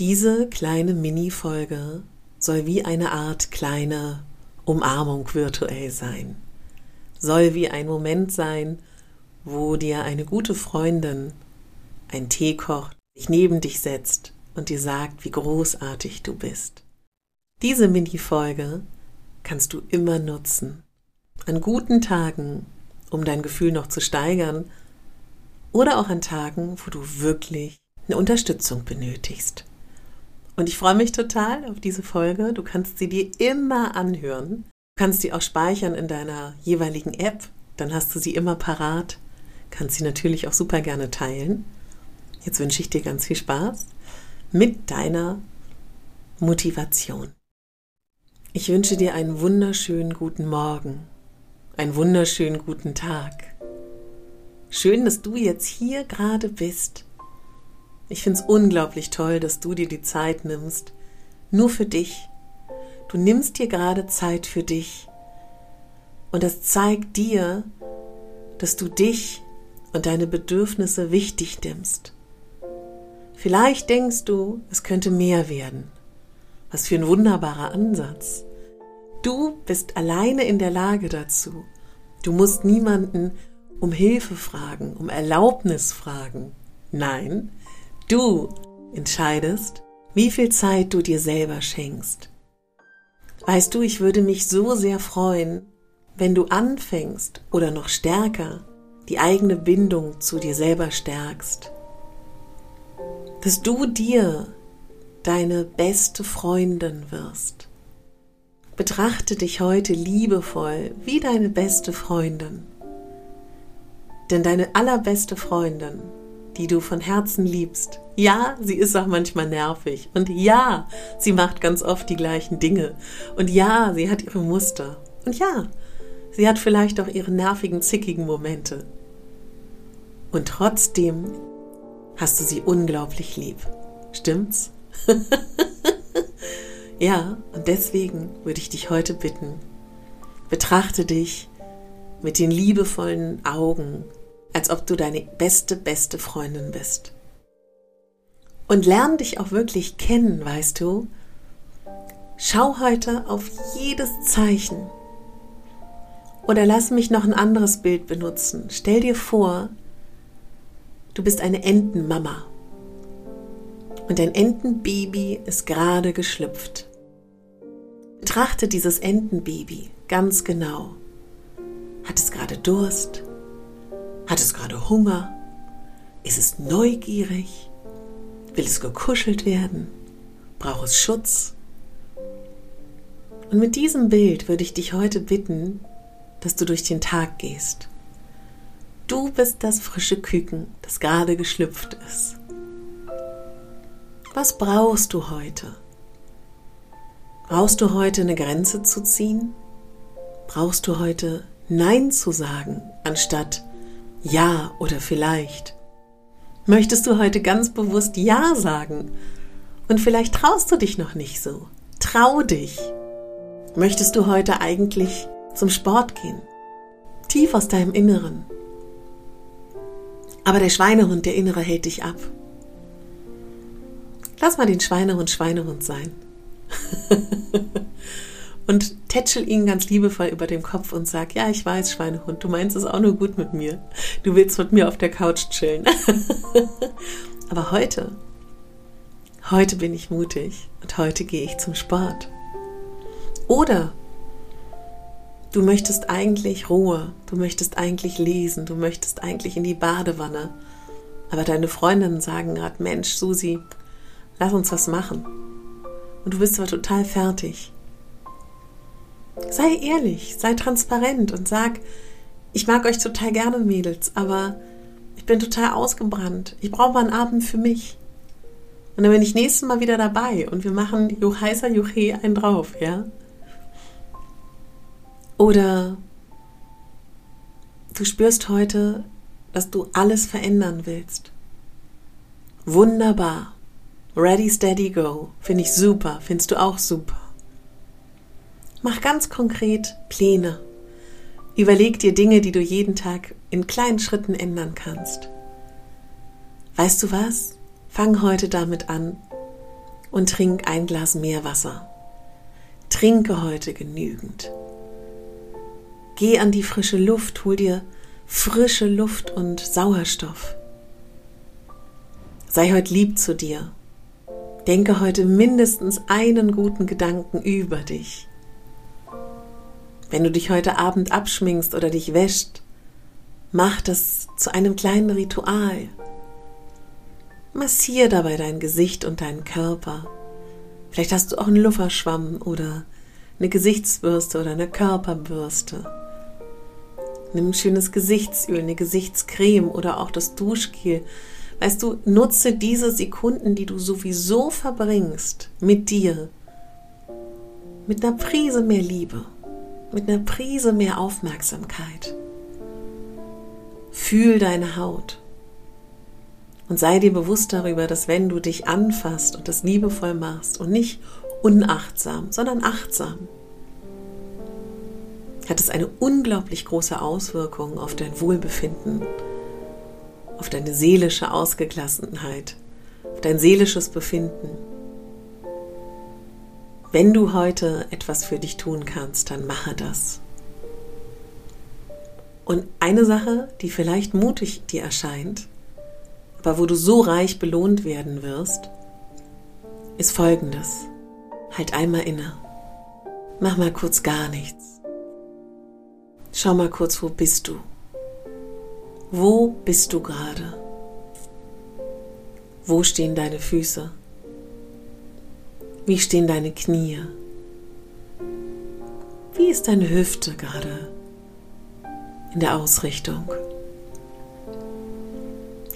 Diese kleine Mini-Folge soll wie eine Art kleine Umarmung virtuell sein. Soll wie ein Moment sein, wo dir eine gute Freundin ein Tee kocht, sich neben dich setzt und dir sagt, wie großartig du bist. Diese Mini-Folge kannst du immer nutzen. An guten Tagen, um dein Gefühl noch zu steigern, oder auch an Tagen, wo du wirklich eine Unterstützung benötigst. Und ich freue mich total auf diese Folge. Du kannst sie dir immer anhören. Du kannst sie auch speichern in deiner jeweiligen App. Dann hast du sie immer parat. Kannst sie natürlich auch super gerne teilen. Jetzt wünsche ich dir ganz viel Spaß mit deiner Motivation. Ich wünsche dir einen wunderschönen guten Morgen, einen wunderschönen guten Tag. Schön, dass du jetzt hier gerade bist. Ich finde es unglaublich toll, dass du dir die Zeit nimmst, nur für dich. Du nimmst dir gerade Zeit für dich. Und das zeigt dir, dass du dich und deine Bedürfnisse wichtig nimmst. Vielleicht denkst du, es könnte mehr werden. Was für ein wunderbarer Ansatz. Du bist alleine in der Lage dazu. Du musst niemanden um Hilfe fragen, um Erlaubnis fragen. Nein, du entscheidest, wie viel Zeit du dir selber schenkst. Weißt du, ich würde mich so sehr freuen, wenn du anfängst oder noch stärker die eigene Bindung zu dir selber stärkst. Dass du dir deine beste Freundin wirst. Betrachte dich heute liebevoll wie deine beste Freundin. Denn deine allerbeste Freundin, die du von Herzen liebst, ja, sie ist auch manchmal nervig. Und ja, sie macht ganz oft die gleichen Dinge. Und ja, sie hat ihre Muster. Und ja, sie hat vielleicht auch ihre nervigen, zickigen Momente. Und trotzdem hast du sie unglaublich lieb. Stimmt's? ja, und deswegen würde ich dich heute bitten, betrachte dich mit den liebevollen Augen, als ob du deine beste, beste Freundin bist. Und lern dich auch wirklich kennen, weißt du? Schau heute auf jedes Zeichen. Oder lass mich noch ein anderes Bild benutzen. Stell dir vor, du bist eine Entenmama und dein Entenbaby ist gerade geschlüpft. Betrachte dieses Entenbaby ganz genau. Hat es gerade Durst? Hat es gerade Hunger? Ist es neugierig? Will es gekuschelt werden? Braucht es Schutz? Und mit diesem Bild würde ich dich heute bitten, dass du durch den Tag gehst. Du bist das frische Küken, das gerade geschlüpft ist. Was brauchst du heute? Brauchst du heute eine Grenze zu ziehen? Brauchst du heute Nein zu sagen, anstatt Ja oder vielleicht? Möchtest du heute ganz bewusst Ja sagen? Und vielleicht traust du dich noch nicht so. Trau dich. Möchtest du heute eigentlich zum Sport gehen? Tief aus deinem Inneren. Aber der Schweinehund, der Innere, hält dich ab. Lass mal den Schweinehund Schweinehund sein. und tätschel ihn ganz liebevoll über dem Kopf und sag, ja, ich weiß, Schweinehund, du meinst es auch nur gut mit mir. Du willst mit mir auf der Couch chillen. Aber heute, heute bin ich mutig und heute gehe ich zum Sport. Oder du möchtest eigentlich Ruhe, du möchtest eigentlich lesen, du möchtest eigentlich in die Badewanne. Aber deine Freundinnen sagen gerade, Mensch, Susi, lass uns was machen. Und du bist aber total fertig. Sei ehrlich, sei transparent und sag, ich mag euch total gerne, Mädels, aber ich bin total ausgebrannt. Ich brauche mal einen Abend für mich. Und dann bin ich nächstes Mal wieder dabei und wir machen Juchheiser Juche ein drauf, ja? Oder du spürst heute, dass du alles verändern willst. Wunderbar. Ready, steady, go. Finde ich super. Findest du auch super. Mach ganz konkret Pläne. Überleg dir Dinge, die du jeden Tag in kleinen Schritten ändern kannst. Weißt du was? Fang heute damit an und trink ein Glas Meerwasser. Trinke heute genügend. Geh an die frische Luft, hol dir frische Luft und Sauerstoff. Sei heute lieb zu dir. Denke heute mindestens einen guten Gedanken über dich. Wenn du dich heute Abend abschminkst oder dich wäscht, mach das zu einem kleinen Ritual. Massier dabei dein Gesicht und deinen Körper. Vielleicht hast du auch einen Lufferschwamm oder eine Gesichtsbürste oder eine Körperbürste. Nimm ein schönes Gesichtsöl, eine Gesichtscreme oder auch das Duschgel. Weißt du, nutze diese Sekunden, die du sowieso verbringst, mit dir. Mit einer Prise mehr Liebe mit einer Prise mehr Aufmerksamkeit. Fühl deine Haut und sei dir bewusst darüber, dass wenn du dich anfasst und das liebevoll machst und nicht unachtsam, sondern achtsam, hat es eine unglaublich große Auswirkung auf dein Wohlbefinden, auf deine seelische Ausgeglassenheit, auf dein seelisches Befinden. Wenn du heute etwas für dich tun kannst, dann mache das. Und eine Sache, die vielleicht mutig dir erscheint, aber wo du so reich belohnt werden wirst, ist folgendes. Halt einmal inne. Mach mal kurz gar nichts. Schau mal kurz, wo bist du? Wo bist du gerade? Wo stehen deine Füße? Wie stehen deine Knie? Wie ist deine Hüfte gerade in der Ausrichtung?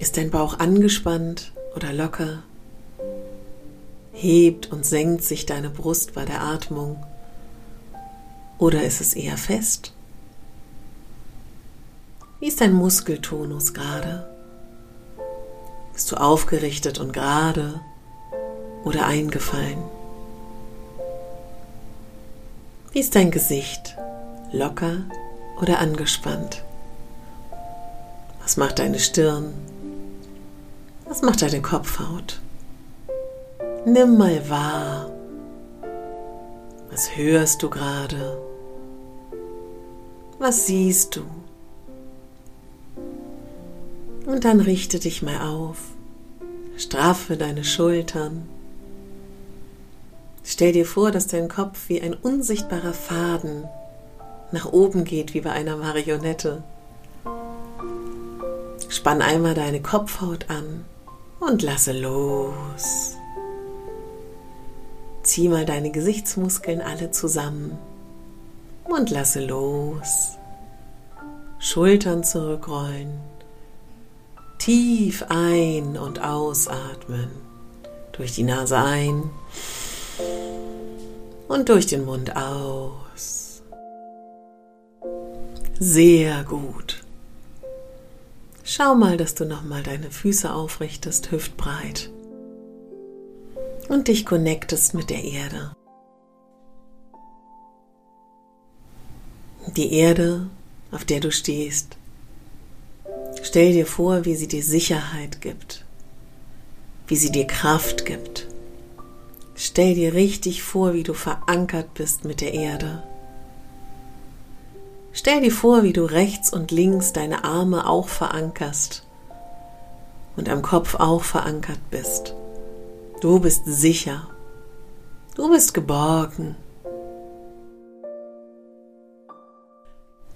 Ist dein Bauch angespannt oder locker? Hebt und senkt sich deine Brust bei der Atmung? Oder ist es eher fest? Wie ist dein Muskeltonus gerade? Bist du aufgerichtet und gerade? oder eingefallen? Wie ist dein Gesicht? Locker oder angespannt? Was macht deine Stirn? Was macht deine Kopfhaut? Nimm mal wahr. Was hörst du gerade? Was siehst du? Und dann richte dich mal auf. Straffe deine Schultern. Stell dir vor, dass dein Kopf wie ein unsichtbarer Faden nach oben geht, wie bei einer Marionette. Spann einmal deine Kopfhaut an und lasse los. Zieh mal deine Gesichtsmuskeln alle zusammen und lasse los. Schultern zurückrollen. Tief ein- und ausatmen. Durch die Nase ein und durch den Mund aus. Sehr gut. Schau mal, dass du nochmal deine Füße aufrichtest, hüftbreit. Und dich connectest mit der Erde. Die Erde, auf der du stehst. Stell dir vor, wie sie dir Sicherheit gibt, wie sie dir Kraft gibt. Stell dir richtig vor, wie du verankert bist mit der Erde. Stell dir vor, wie du rechts und links deine Arme auch verankerst und am Kopf auch verankert bist. Du bist sicher. Du bist geborgen.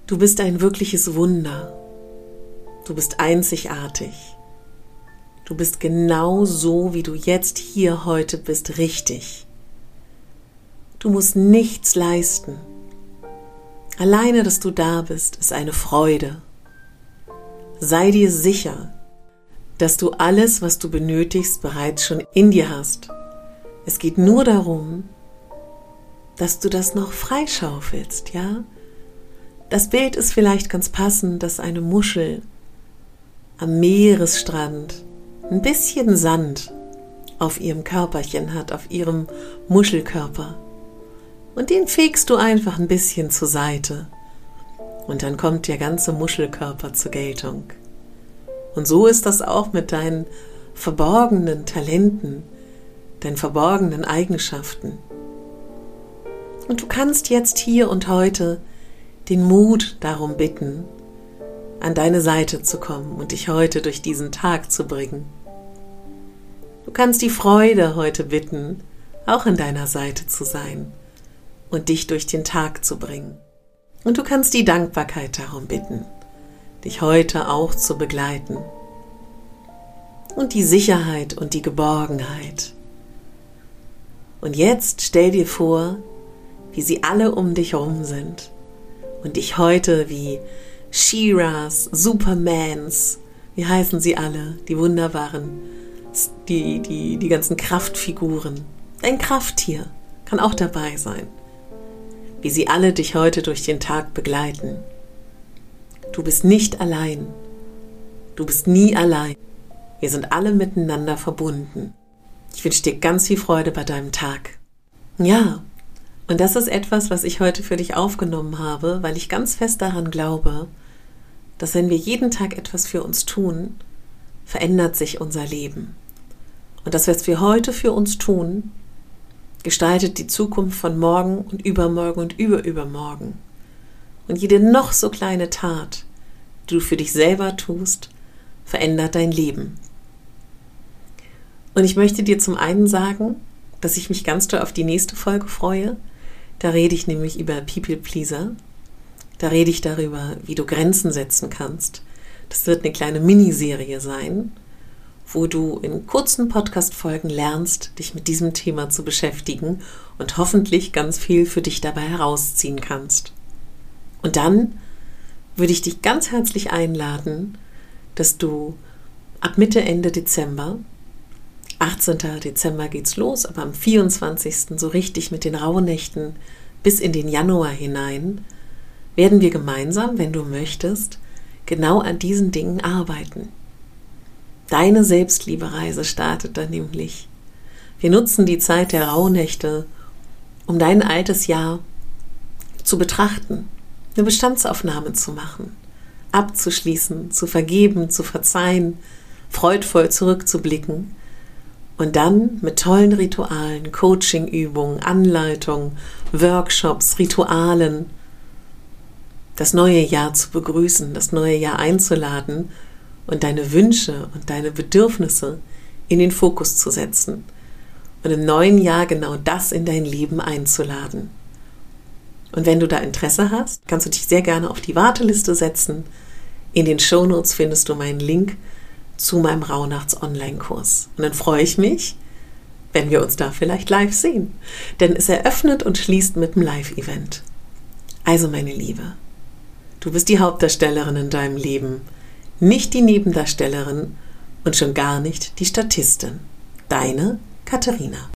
Du bist ein wirkliches Wunder. Du bist einzigartig. Du bist genau so, wie du jetzt hier heute bist, richtig. Du musst nichts leisten. Alleine, dass du da bist, ist eine Freude. Sei dir sicher, dass du alles, was du benötigst, bereits schon in dir hast. Es geht nur darum, dass du das noch freischaufelst, ja? Das Bild ist vielleicht ganz passend, dass eine Muschel am Meeresstrand ein bisschen Sand auf ihrem Körperchen hat, auf ihrem Muschelkörper. Und den fegst du einfach ein bisschen zur Seite. Und dann kommt der ganze Muschelkörper zur Geltung. Und so ist das auch mit deinen verborgenen Talenten, deinen verborgenen Eigenschaften. Und du kannst jetzt hier und heute den Mut darum bitten, an deine Seite zu kommen und dich heute durch diesen Tag zu bringen. Du kannst die Freude heute bitten, auch an deiner Seite zu sein und dich durch den Tag zu bringen. Und du kannst die Dankbarkeit darum bitten, dich heute auch zu begleiten. Und die Sicherheit und die Geborgenheit. Und jetzt stell dir vor, wie sie alle um dich herum sind und dich heute wie Shiras, Supermans, wie heißen sie alle, die wunderbaren, die, die, die ganzen Kraftfiguren. Ein Krafttier kann auch dabei sein. Wie sie alle dich heute durch den Tag begleiten. Du bist nicht allein. Du bist nie allein. Wir sind alle miteinander verbunden. Ich wünsche dir ganz viel Freude bei deinem Tag. Ja, und das ist etwas, was ich heute für dich aufgenommen habe, weil ich ganz fest daran glaube, dass wenn wir jeden Tag etwas für uns tun, verändert sich unser Leben. Und das, was wir heute für uns tun, gestaltet die Zukunft von morgen und übermorgen und überübermorgen. Und jede noch so kleine Tat, die du für dich selber tust, verändert dein Leben. Und ich möchte dir zum einen sagen, dass ich mich ganz doll auf die nächste Folge freue. Da rede ich nämlich über People Pleaser da rede ich darüber, wie du Grenzen setzen kannst. Das wird eine kleine Miniserie sein, wo du in kurzen Podcast-Folgen lernst, dich mit diesem Thema zu beschäftigen und hoffentlich ganz viel für dich dabei herausziehen kannst. Und dann würde ich dich ganz herzlich einladen, dass du ab Mitte, Ende Dezember, 18. Dezember geht's los, aber am 24. so richtig mit den Rauhnächten bis in den Januar hinein, werden wir gemeinsam, wenn du möchtest, genau an diesen Dingen arbeiten. Deine Selbstliebereise startet dann nämlich. Wir nutzen die Zeit der Rauhnächte, um dein altes Jahr zu betrachten, eine Bestandsaufnahme zu machen, abzuschließen, zu vergeben, zu verzeihen, freudvoll zurückzublicken und dann mit tollen Ritualen, Coachingübungen, Anleitungen, Workshops, Ritualen, das neue Jahr zu begrüßen, das neue Jahr einzuladen und deine Wünsche und deine Bedürfnisse in den Fokus zu setzen und im neuen Jahr genau das in dein Leben einzuladen. Und wenn du da Interesse hast, kannst du dich sehr gerne auf die Warteliste setzen. In den Shownotes findest du meinen Link zu meinem Rauhnachts-Online-Kurs. Und dann freue ich mich, wenn wir uns da vielleicht live sehen. Denn es eröffnet und schließt mit einem Live-Event. Also meine Liebe, Du bist die Hauptdarstellerin in deinem Leben, nicht die Nebendarstellerin und schon gar nicht die Statistin. Deine Katharina.